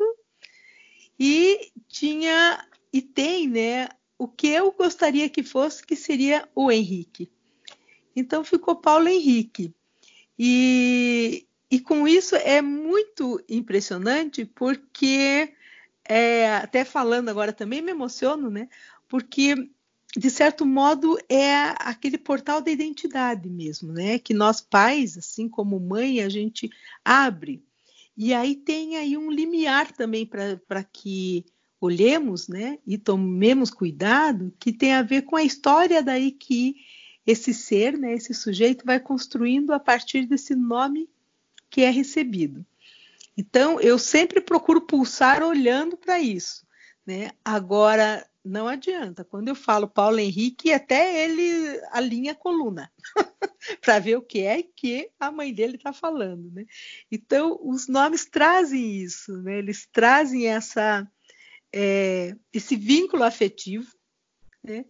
S2: E tinha e tem, né, o que eu gostaria que fosse, que seria o Henrique. Então ficou Paulo Henrique. E, e com isso é muito impressionante, porque, é, até falando agora também me emociono, né? Porque, de certo modo, é aquele portal da identidade mesmo, né? Que nós pais, assim como mãe, a gente abre. E aí tem aí um limiar também para que olhemos né, e tomemos cuidado, que tem a ver com a história daí que esse ser, né, esse sujeito, vai construindo a partir desse nome que é recebido. Então, eu sempre procuro pulsar olhando para isso. Né? Agora, não adianta. Quando eu falo Paulo Henrique, até ele alinha a coluna para ver o que é que a mãe dele está falando. Né? Então, os nomes trazem isso, né? eles trazem essa é, esse vínculo afetivo, né?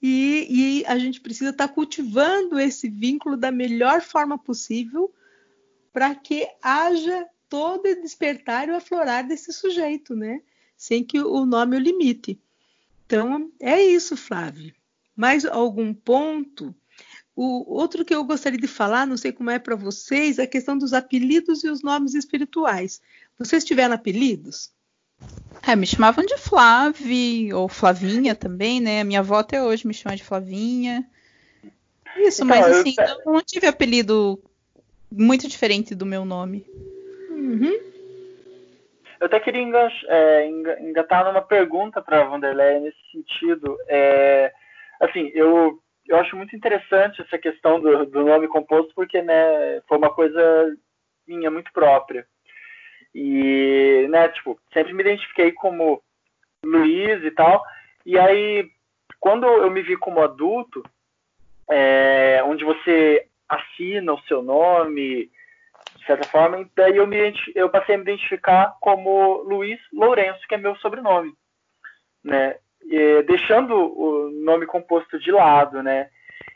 S2: E, e, a gente precisa estar tá cultivando esse vínculo da melhor forma possível para que haja todo despertar e aflorar desse sujeito, né? Sem que o nome o limite. Então, é isso, Flávio. Mais algum ponto? O outro que eu gostaria de falar, não sei como é para vocês, é a questão dos apelidos e os nomes espirituais. Vocês tiveram apelidos?
S1: É, me chamavam de Flávia ou Flavinha também, né? Minha avó até hoje me chama de Flavinha. Isso, então, mas assim, eu... não tive apelido muito diferente do meu nome.
S3: Uhum. Eu até queria é, engatar numa pergunta para a Vanderlei nesse sentido. É, assim, eu, eu acho muito interessante essa questão do, do nome composto, porque né, foi uma coisa minha muito própria. E, né, tipo, sempre me identifiquei como Luiz e tal. E aí, quando eu me vi como adulto, é, onde você assina o seu nome, de certa forma, daí eu, me, eu passei a me identificar como Luiz Lourenço, que é meu sobrenome, né? E, deixando o nome composto de lado, né?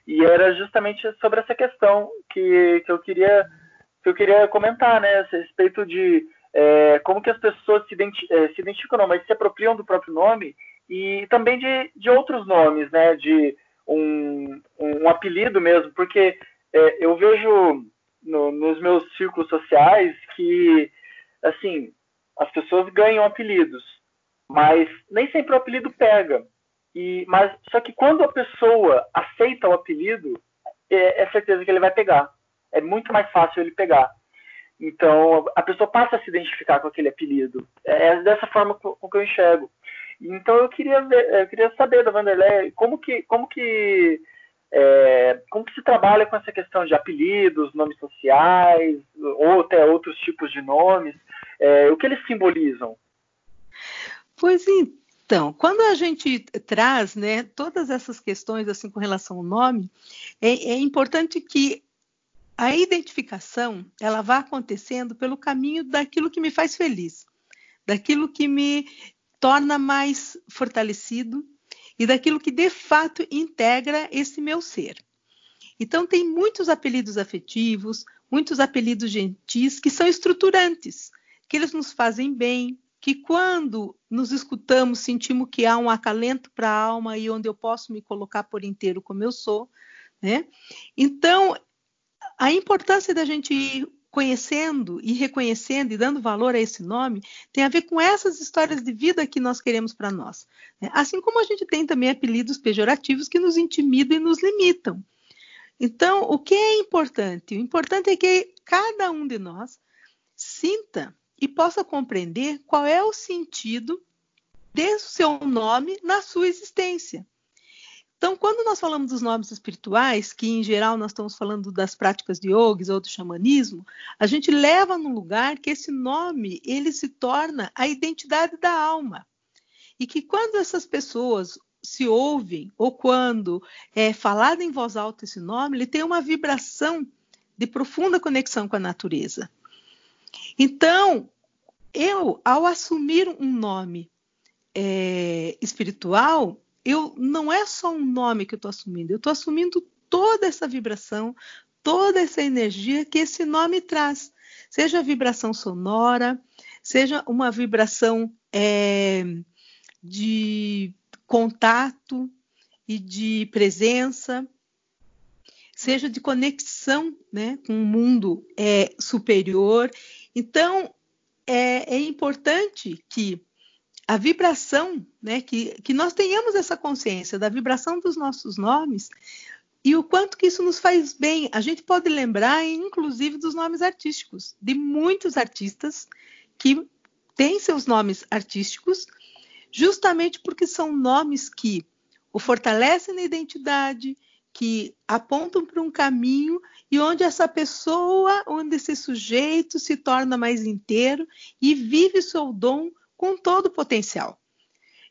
S3: E era justamente sobre essa questão que, que eu queria que eu queria comentar, né? A respeito de é, como que as pessoas se, identi é, se identificam, não, mas se apropriam do próprio nome e também de, de outros nomes, né? De um, um apelido mesmo, porque é, eu vejo no, nos meus círculos sociais que, assim, as pessoas ganham apelidos, mas nem sempre o apelido pega. E, mas só que quando a pessoa aceita o apelido, é, é certeza que ele vai pegar. É muito mais fácil ele pegar. Então a pessoa passa a se identificar com aquele apelido. É, é dessa forma com que eu enxergo. Então eu queria ver, eu queria saber da Vanderlei como que como que é, como que se trabalha com essa questão de apelidos, nomes sociais, ou até outros tipos de nomes? É, o que eles simbolizam?
S2: Pois então, quando a gente traz né, todas essas questões assim com relação ao nome, é, é importante que a identificação ela vá acontecendo pelo caminho daquilo que me faz feliz, daquilo que me torna mais fortalecido, e daquilo que de fato integra esse meu ser. Então, tem muitos apelidos afetivos, muitos apelidos gentis que são estruturantes, que eles nos fazem bem, que quando nos escutamos sentimos que há um acalento para a alma e onde eu posso me colocar por inteiro como eu sou, né? Então, a importância da gente ir conhecendo e reconhecendo e dando valor a esse nome tem a ver com essas histórias de vida que nós queremos para nós. Né? Assim como a gente tem também apelidos pejorativos que nos intimidam e nos limitam. Então, o que é importante? O importante é que cada um de nós sinta e possa compreender qual é o sentido do seu nome na sua existência. Então, quando nós falamos dos nomes espirituais, que em geral nós estamos falando das práticas de yogis ou do xamanismo, a gente leva no lugar que esse nome ele se torna a identidade da alma. E que quando essas pessoas se ouvem, ou quando é falado em voz alta esse nome, ele tem uma vibração de profunda conexão com a natureza. Então, eu, ao assumir um nome é, espiritual, eu não é só um nome que eu estou assumindo, eu estou assumindo toda essa vibração, toda essa energia que esse nome traz. Seja a vibração sonora, seja uma vibração é, de contato e de presença, seja de conexão né, com o mundo é, superior. Então, é, é importante que a vibração, né, que, que nós tenhamos essa consciência da vibração dos nossos nomes e o quanto que isso nos faz bem. A gente pode lembrar, inclusive, dos nomes artísticos, de muitos artistas que têm seus nomes artísticos, justamente porque são nomes que o fortalecem na identidade, que apontam para um caminho e onde essa pessoa, onde esse sujeito se torna mais inteiro e vive seu dom com todo o potencial.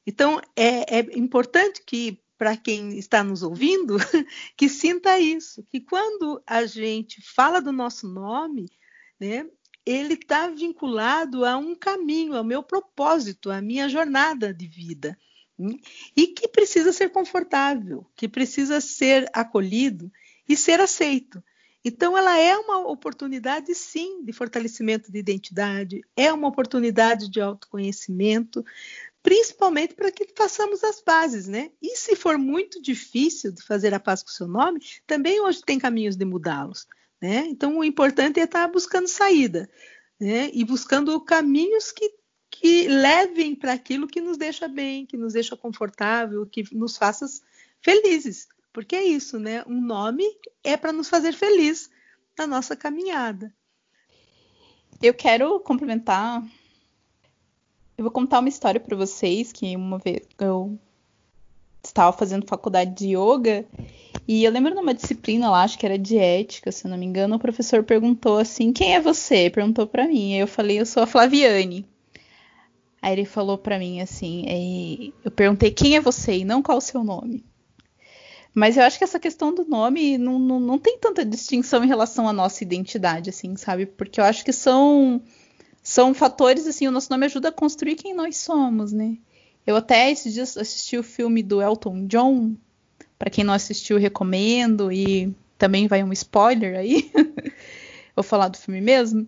S2: Então, é, é importante que, para quem está nos ouvindo, que sinta isso, que quando a gente fala do nosso nome, né, ele está vinculado a um caminho, ao meu propósito, à minha jornada de vida. Hum, e que precisa ser confortável, que precisa ser acolhido e ser aceito. Então, ela é uma oportunidade, sim, de fortalecimento de identidade, é uma oportunidade de autoconhecimento, principalmente para que façamos as bases, né? E se for muito difícil de fazer a paz com o seu nome, também hoje tem caminhos de mudá-los, né? Então, o importante é estar buscando saída, né? E buscando caminhos que, que levem para aquilo que nos deixa bem, que nos deixa confortável, que nos faça felizes. Porque é isso, né? Um nome é para nos fazer feliz na nossa caminhada.
S1: Eu quero complementar Eu vou contar uma história para vocês que uma vez eu estava fazendo faculdade de yoga e eu lembro numa disciplina lá, acho que era de ética, se não me engano, o professor perguntou assim: "Quem é você?" Perguntou para mim. Eu falei: "Eu sou a Flaviane". Aí ele falou para mim assim, eu perguntei quem é você e não qual o seu nome. Mas eu acho que essa questão do nome não, não, não tem tanta distinção em relação à nossa identidade, assim, sabe? Porque eu acho que são são fatores, assim, o nosso nome ajuda a construir quem nós somos, né? Eu até esses dias assisti o filme do Elton John. Para quem não assistiu, recomendo. E também vai um spoiler aí. Vou falar do filme mesmo.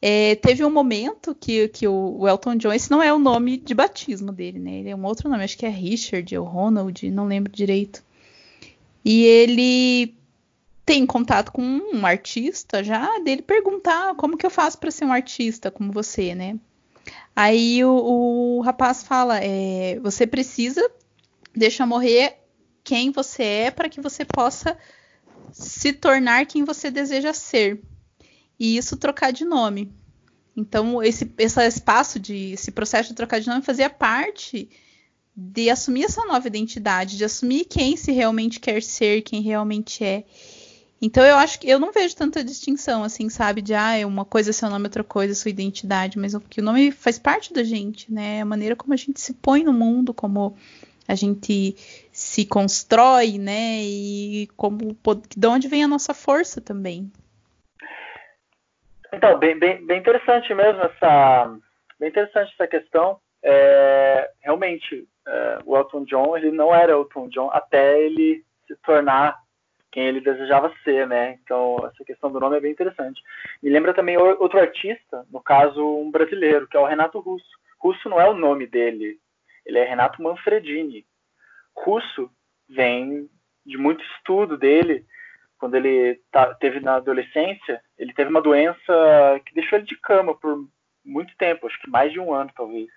S1: É, teve um momento que, que o, Elton John, esse não é o nome de batismo dele, né? Ele é um outro nome, acho que é Richard ou Ronald, não lembro direito. E ele tem contato com um artista já, dele perguntar como que eu faço para ser um artista como você, né? Aí o, o rapaz fala: é, você precisa deixar morrer quem você é para que você possa se tornar quem você deseja ser. E isso trocar de nome. Então, esse, esse espaço de esse processo de trocar de nome fazia parte de assumir essa nova identidade, de assumir quem se realmente quer ser, quem realmente é. Então eu acho que eu não vejo tanta distinção, assim, sabe? De ah, é uma coisa é seu nome, outra coisa é sua identidade, mas que o nome faz parte da gente, né? A maneira como a gente se põe no mundo, como a gente se constrói, né? E como de onde vem a nossa força também.
S3: Então, bem, bem, bem interessante mesmo essa, bem interessante essa questão. É, realmente, é, o Elton John ele não era Elton John até ele se tornar quem ele desejava ser, né? Então, essa questão do nome é bem interessante. Me lembra também outro artista, no caso, um brasileiro, que é o Renato Russo. Russo não é o nome dele, ele é Renato Manfredini. Russo vem de muito estudo dele. Quando ele tá, teve na adolescência, ele teve uma doença que deixou ele de cama por muito tempo, acho que mais de um ano, talvez.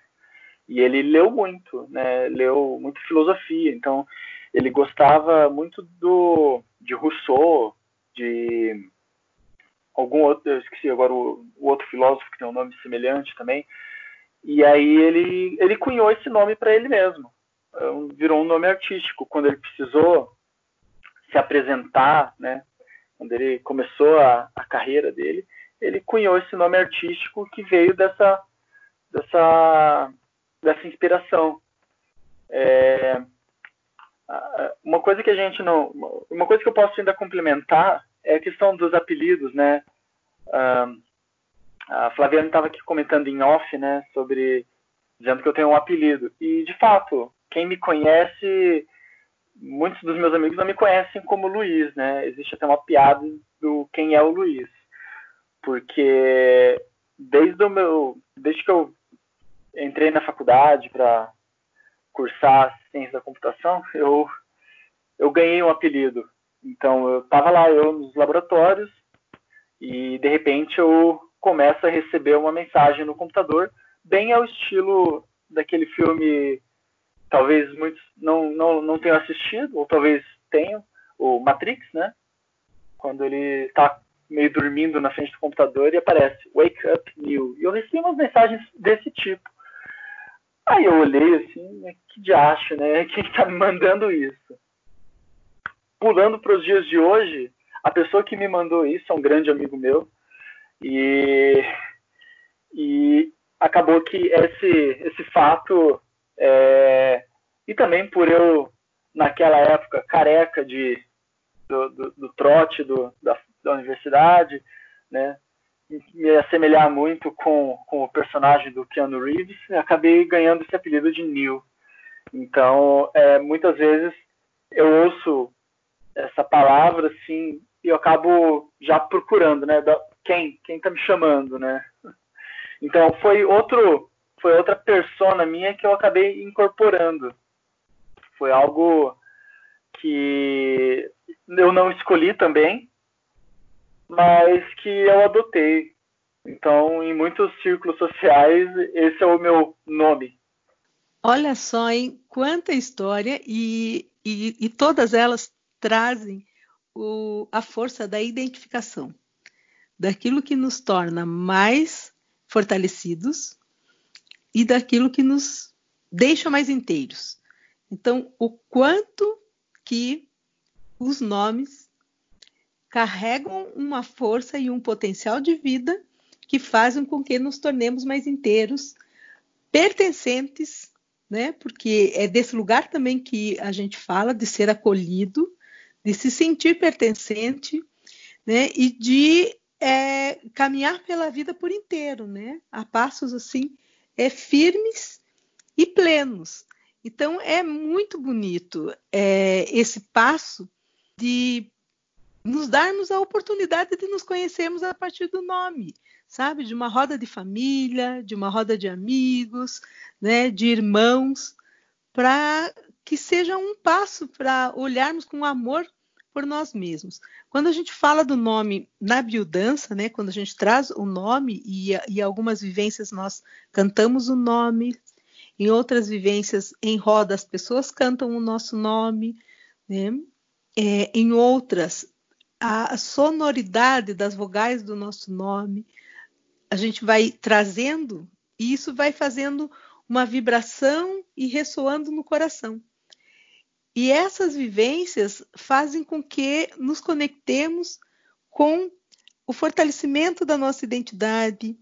S3: E ele leu muito, né? Leu muito filosofia. Então, ele gostava muito do de Rousseau, de algum outro, eu esqueci agora o, o, outro filósofo que tem um nome semelhante também. E aí ele ele cunhou esse nome para ele mesmo. Então, virou um nome artístico quando ele precisou se apresentar, né? Quando ele começou a, a carreira dele, ele cunhou esse nome artístico que veio dessa dessa dessa inspiração. É, uma coisa que a gente não. Uma coisa que eu posso ainda complementar é a questão dos apelidos, né? a Flaviana estava aqui comentando em off, né, sobre dizendo que eu tenho um apelido. E de fato, quem me conhece, muitos dos meus amigos não me conhecem como Luiz, né? Existe até uma piada do quem é o Luiz. Porque desde o meu, desde que eu entrei na faculdade para cursar ciência da computação, eu, eu ganhei um apelido. Então, eu estava lá, eu nos laboratórios, e de repente eu começo a receber uma mensagem no computador, bem ao estilo daquele filme, talvez muitos não, não, não tenham assistido, ou talvez tenham, o Matrix, né? Quando ele está meio dormindo na frente do computador e aparece Wake Up New. E eu recebi umas mensagens desse tipo. Aí eu olhei assim, né, que diacho, né? Quem está me mandando isso? Pulando para os dias de hoje, a pessoa que me mandou isso é um grande amigo meu. E, e acabou que esse, esse fato, é, e também por eu, naquela época, careca de, do, do, do trote do, da, da universidade, né? Me assemelhar muito com, com o personagem do Keanu Reeves, acabei ganhando esse apelido de Neil. Então, é, muitas vezes eu ouço essa palavra assim e eu acabo já procurando, né? Quem? Quem tá me chamando, né? Então foi outro, foi outra persona minha que eu acabei incorporando. Foi algo que eu não escolhi também, mas que eu adotei. Então, em muitos círculos sociais, esse é o meu nome.
S2: Olha só, hein? Quanta história e, e, e todas elas trazem o, a força da identificação, daquilo que nos torna mais fortalecidos e daquilo que nos deixa mais inteiros. Então, o quanto que os nomes carregam uma força e um potencial de vida que fazem com que nos tornemos mais inteiros, pertencentes, né? Porque é desse lugar também que a gente fala de ser acolhido, de se sentir pertencente, né? E de é, caminhar pela vida por inteiro, né? A passos assim, é firmes e plenos. Então é muito bonito é, esse passo de nos darmos a oportunidade de nos conhecermos a partir do nome, sabe? De uma roda de família, de uma roda de amigos, né? De irmãos, para que seja um passo para olharmos com amor por nós mesmos. Quando a gente fala do nome na biodança, né, quando a gente traz o nome e, e algumas vivências nós cantamos o nome, em outras vivências em roda as pessoas cantam o nosso nome, né? É, em outras a sonoridade das vogais do nosso nome a gente vai trazendo e isso vai fazendo uma vibração e ressoando no coração. E essas vivências fazem com que nos conectemos com o fortalecimento da nossa identidade,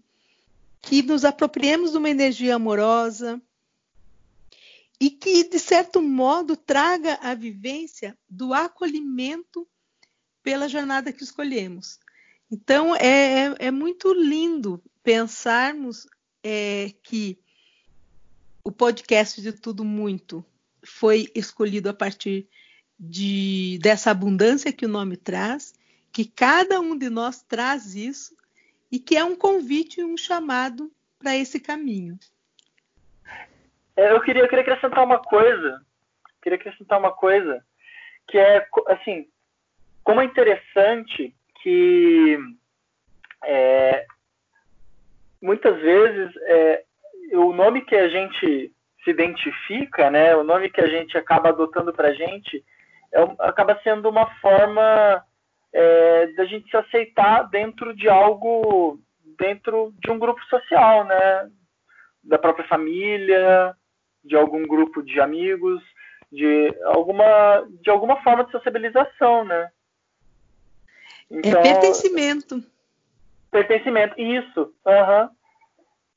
S2: que nos apropriemos de uma energia amorosa e que, de certo modo, traga a vivência do acolhimento pela jornada que escolhemos. Então, é, é, é muito lindo pensarmos é, que o podcast de Tudo Muito foi escolhido a partir de, dessa abundância que o nome traz, que cada um de nós traz isso e que é um convite, um chamado para esse caminho.
S3: É, eu queria, eu queria acrescentar uma coisa, queria acrescentar uma coisa que é assim, como é interessante que é, muitas vezes é, o nome que a gente se identifica, né, o nome que a gente acaba adotando para a gente, é, acaba sendo uma forma é, da gente se aceitar dentro de algo, dentro de um grupo social, né, da própria família, de algum grupo de amigos, de alguma, de alguma forma de sociabilização, né?
S2: É então, é pertencimento.
S3: Pertencimento, isso. Uhum.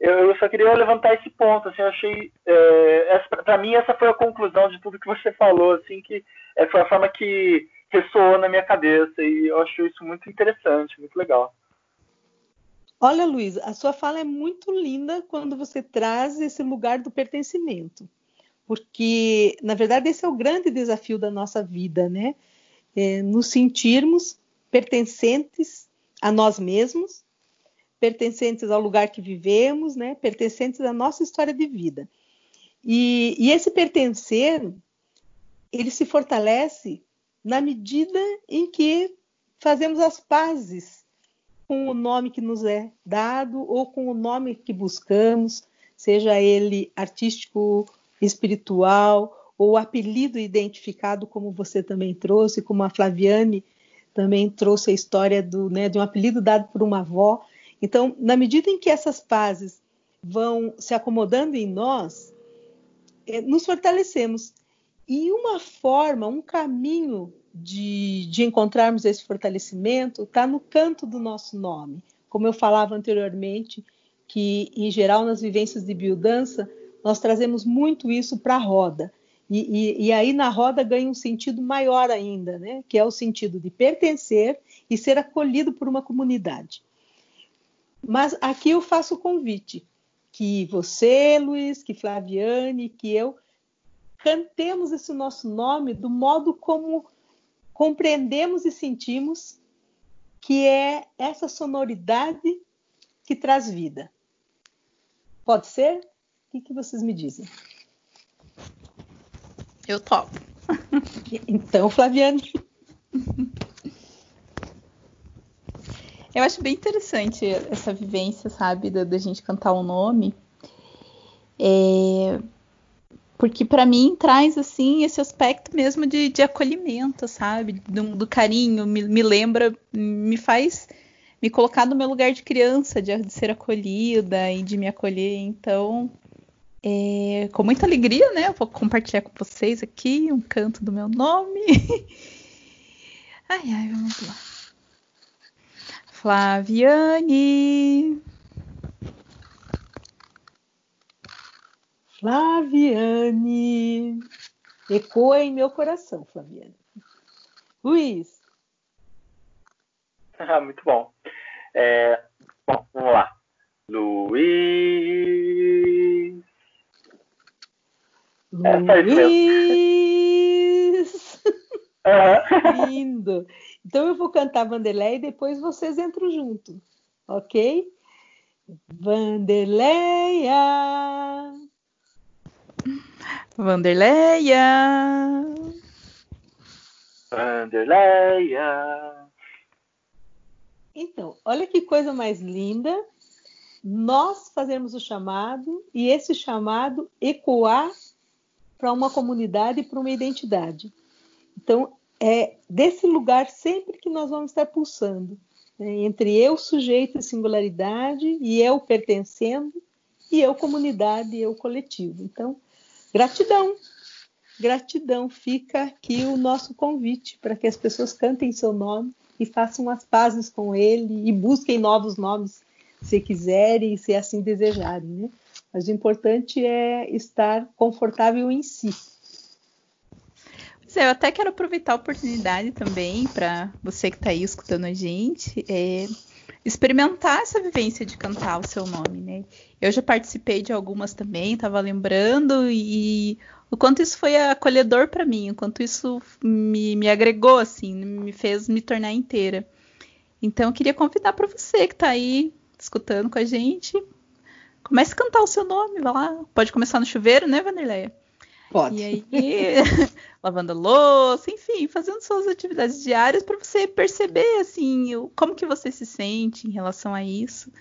S3: Eu, eu, só queria levantar esse ponto, assim, eu achei, é, para mim essa foi a conclusão de tudo que você falou, assim, que é, foi a forma que ressoou na minha cabeça e eu acho isso muito interessante, muito legal.
S2: Olha, Luiz, a sua fala é muito linda quando você traz esse lugar do pertencimento, porque na verdade esse é o grande desafio da nossa vida, né? É, nos sentirmos pertencentes a nós mesmos pertencentes ao lugar que vivemos, né? pertencentes à nossa história de vida. E, e esse pertencer, ele se fortalece na medida em que fazemos as pazes com o nome que nos é dado ou com o nome que buscamos, seja ele artístico, espiritual ou apelido identificado, como você também trouxe, como a Flaviane também trouxe a história do, né, de um apelido dado por uma avó. Então, na medida em que essas fases vão se acomodando em nós, é, nos fortalecemos. E uma forma, um caminho de, de encontrarmos esse fortalecimento está no canto do nosso nome. Como eu falava anteriormente, que em geral nas vivências de biodança nós trazemos muito isso para a roda. E, e, e, aí na roda ganha um sentido maior ainda, né? que é o sentido de pertencer e ser acolhido por uma comunidade. Mas aqui eu faço o convite que você, Luiz, que Flaviane, que eu cantemos esse nosso nome do modo como compreendemos e sentimos que é essa sonoridade que traz vida. Pode ser? O que, que vocês me dizem?
S1: Eu topo.
S2: Então, Flaviane.
S1: Eu acho bem interessante essa vivência, sabe, da, da gente cantar o um nome. É, porque para mim traz assim esse aspecto mesmo de, de acolhimento, sabe, do, do carinho, me, me, lembra, me faz me colocar no meu lugar de criança, de, de, ser acolhida e de me acolher. Então, É, com muita alegria, né? Eu vou compartilhar com vocês aqui um canto do meu nome. ai, ai, vamos lá. Flaviane.
S2: Flaviane. Ecoa em meu coração, Flaviane. Luiz.
S3: Ah, muito bom. É, bom, vamos lá. Luiz.
S2: Luiz.
S3: É,
S2: Lindo. Então eu vou cantar Vanderlei e depois vocês entram junto, ok? Vanderleia.
S1: Vanderleia.
S3: Vanderleia.
S2: Então, olha que coisa mais linda. Nós fazemos o chamado e esse chamado ecoar para uma comunidade e para uma identidade. Então, é desse lugar sempre que nós vamos estar pulsando né? entre eu, sujeito e singularidade, e eu pertencendo, e eu, comunidade, e eu, coletivo. Então, gratidão. Gratidão. Fica aqui o nosso convite para que as pessoas cantem seu nome e façam as pazes com ele e busquem novos nomes, se quiserem e se assim desejarem. Né? Mas o importante é estar confortável em si.
S1: É, eu até quero aproveitar a oportunidade também para você que está aí escutando a gente, é, experimentar essa vivência de cantar o seu nome, né? Eu já participei de algumas também, estava lembrando e o quanto isso foi acolhedor para mim, o quanto isso me, me agregou, assim, me fez me tornar inteira. Então, eu queria convidar para você que está aí escutando com a gente, comece a cantar o seu nome, vai lá. Pode começar no chuveiro, né, Vanderleia?
S2: Pode.
S1: E aí, lavando a louça, enfim, fazendo suas atividades diárias para você perceber, assim, como que você se sente em relação a isso.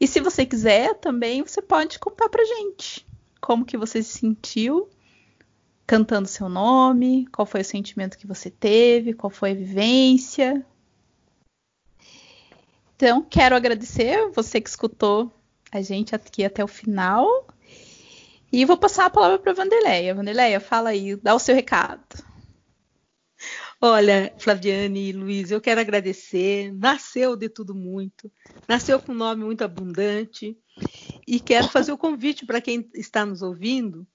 S1: E se você quiser também, você pode contar pra gente como que você se sentiu cantando seu nome, qual foi o sentimento que você teve, qual foi a vivência. Então, quero agradecer você que escutou a gente aqui até o final. E vou passar a palavra para a Vanderleia. Vanderleia, fala aí, dá o seu recado.
S2: Olha, Flaviane e Luiz, eu quero agradecer. Nasceu de tudo muito, nasceu com um nome muito abundante. E quero fazer o convite para quem está nos ouvindo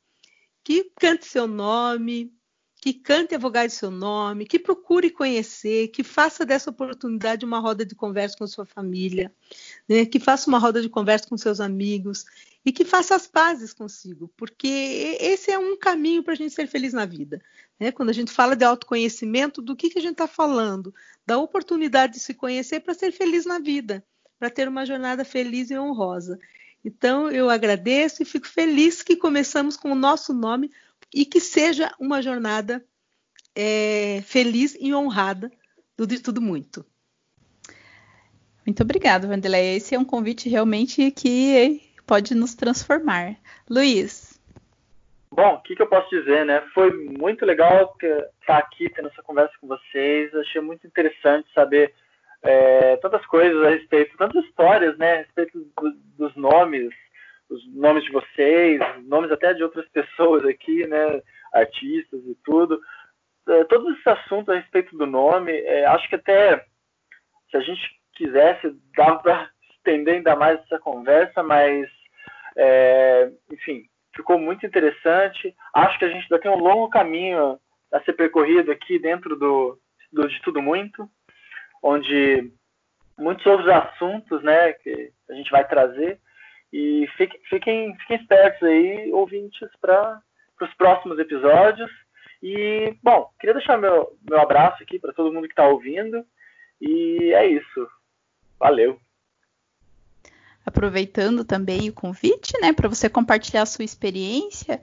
S2: que cante seu nome, que cante a vogal de seu nome, que procure conhecer, que faça dessa oportunidade uma roda de conversa com sua família, né? que faça uma roda de conversa com seus amigos e que faça as pazes consigo, porque esse é um caminho para a gente ser feliz na vida. Né? Quando a gente fala de autoconhecimento, do que, que a gente está falando? Da oportunidade de se conhecer para ser feliz na vida, para ter uma jornada feliz e honrosa. Então, eu agradeço e fico feliz que começamos com o nosso nome e que seja uma jornada é, feliz e honrada do De Tudo Muito.
S1: Muito obrigada, Vanderlei. Esse é um convite realmente que pode nos transformar. Luiz.
S3: Bom, o que, que, eu posso dizer, né? Foi muito legal estar aqui tendo essa conversa com vocês. Achei muito interessante saber é, tantas coisas a respeito, tantas histórias, né, a respeito do, dos nomes, os nomes de vocês, nomes até de outras pessoas aqui, né, artistas e tudo. É, todos esses assuntos a respeito do nome, é, acho que até se a gente quisesse, dava para estender ainda mais essa conversa, mas, é, enfim, ficou muito interessante. Acho que a gente ainda tem um longo caminho a ser percorrido aqui dentro do, do de tudo muito onde muitos outros assuntos, né, que a gente vai trazer e fiquem, fiquem, fiquem espertos aí, ouvintes, para os próximos episódios. E, bom, queria deixar meu, meu abraço aqui para todo mundo que está ouvindo. E é isso. Valeu.
S1: Aproveitando também o convite, né, para você compartilhar a sua experiência,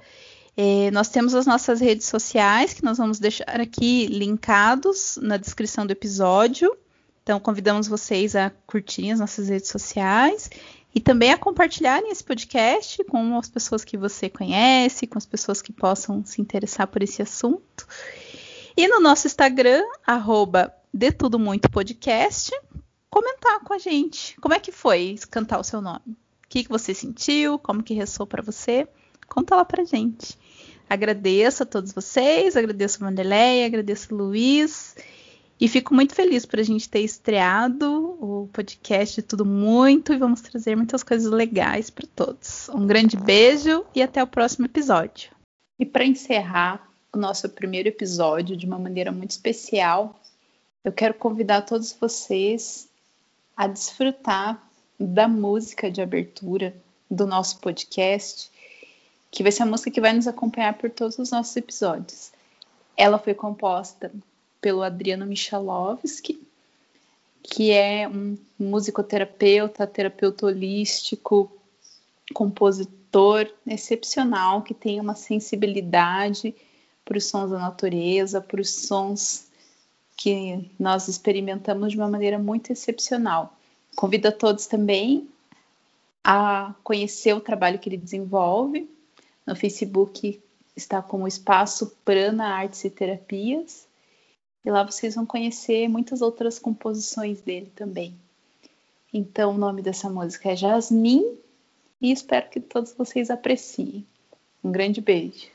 S1: eh, nós temos as nossas redes sociais que nós vamos deixar aqui linkados na descrição do episódio. Então, convidamos vocês a curtirem as nossas redes sociais e também a compartilharem esse podcast com as pessoas que você conhece, com as pessoas que possam se interessar por esse assunto. E no nosso Instagram, arroba podcast, comentar com a gente. Como é que foi cantar o seu nome? O que, que você sentiu? Como que ressoou para você? Conta lá pra gente. Agradeço a todos vocês, agradeço a Vanderleia, agradeço o Luiz. E fico muito feliz por a gente ter estreado o podcast de Tudo Muito e vamos trazer muitas coisas legais para todos. Um grande beijo e até o próximo episódio. E para encerrar o nosso primeiro episódio de uma maneira muito especial, eu quero convidar todos vocês a desfrutar da música de abertura do nosso podcast, que vai ser a música que vai nos acompanhar por todos os nossos episódios. Ela foi composta pelo Adriano Michalovski, que é um musicoterapeuta, terapeuta holístico, compositor excepcional, que tem uma sensibilidade para os sons da natureza, para os sons que nós experimentamos de uma maneira muito excepcional. Convido a todos também a conhecer o trabalho que ele desenvolve. No Facebook está como Espaço Prana Artes e Terapias. E lá vocês vão conhecer muitas outras composições dele também. Então, o nome dessa música é Jasmine e espero que todos vocês apreciem. Um grande beijo.